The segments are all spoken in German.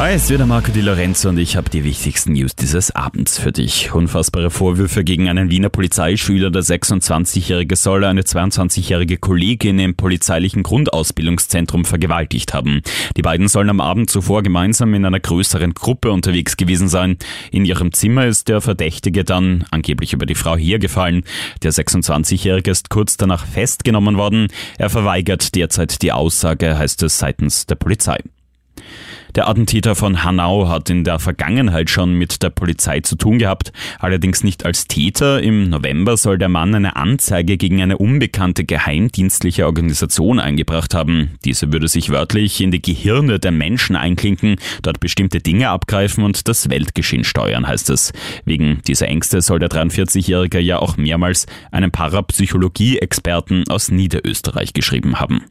Hi, es ist wieder Marco Di Lorenzo und ich habe die wichtigsten News dieses Abends für dich. Unfassbare Vorwürfe gegen einen Wiener Polizeischüler. Der 26-Jährige soll eine 22-jährige Kollegin im polizeilichen Grundausbildungszentrum vergewaltigt haben. Die beiden sollen am Abend zuvor gemeinsam in einer größeren Gruppe unterwegs gewesen sein. In ihrem Zimmer ist der Verdächtige dann angeblich über die Frau hergefallen. Der 26-Jährige ist kurz danach festgenommen worden. Er verweigert derzeit die Aussage, heißt es seitens der Polizei. Der Attentäter von Hanau hat in der Vergangenheit schon mit der Polizei zu tun gehabt, allerdings nicht als Täter. Im November soll der Mann eine Anzeige gegen eine unbekannte geheimdienstliche Organisation eingebracht haben. Diese würde sich wörtlich in die Gehirne der Menschen einklinken, dort bestimmte Dinge abgreifen und das Weltgeschehen steuern, heißt es. Wegen dieser Ängste soll der 43-Jährige ja auch mehrmals einen Parapsychologie-Experten aus Niederösterreich geschrieben haben.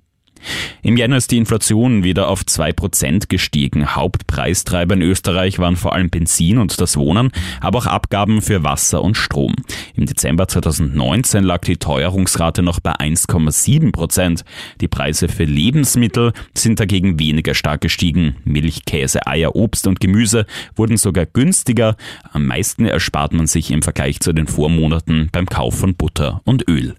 Im Jänner ist die Inflation wieder auf 2% gestiegen. Hauptpreistreiber in Österreich waren vor allem Benzin und das Wohnen, aber auch Abgaben für Wasser und Strom. Im Dezember 2019 lag die Teuerungsrate noch bei 1,7%. Die Preise für Lebensmittel sind dagegen weniger stark gestiegen. Milch, Käse, Eier, Obst und Gemüse wurden sogar günstiger. Am meisten erspart man sich im Vergleich zu den Vormonaten beim Kauf von Butter und Öl.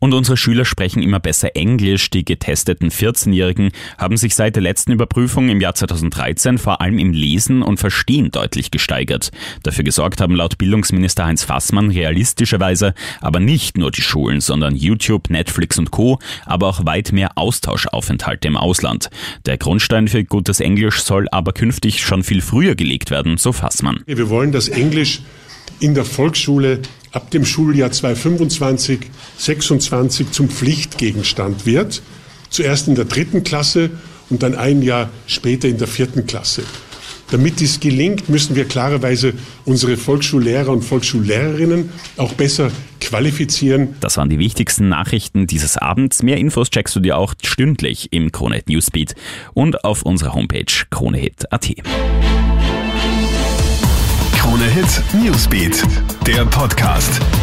Und unsere Schüler sprechen immer besser Englisch. Die getesteten 14-Jährigen haben sich seit der letzten Überprüfung im Jahr 2013 vor allem im Lesen und Verstehen deutlich gesteigert. Dafür gesorgt haben laut Bildungsminister Heinz Fassmann realistischerweise aber nicht nur die Schulen, sondern YouTube, Netflix und Co., aber auch weit mehr Austauschaufenthalte im Ausland. Der Grundstein für gutes Englisch soll aber künftig schon viel früher gelegt werden, so Fassmann. Wir wollen, dass Englisch in der Volksschule ab dem Schuljahr 2025, 26 zum Pflichtgegenstand wird. Zuerst in der dritten Klasse und dann ein Jahr später in der vierten Klasse. Damit dies gelingt, müssen wir klarerweise unsere Volksschullehrer und Volksschullehrerinnen auch besser qualifizieren. Das waren die wichtigsten Nachrichten dieses Abends. Mehr Infos checkst du dir auch stündlich im Kronehit Newsbeat und auf unserer Homepage kronehit.at. Krone Hit Newsbeat, der Podcast.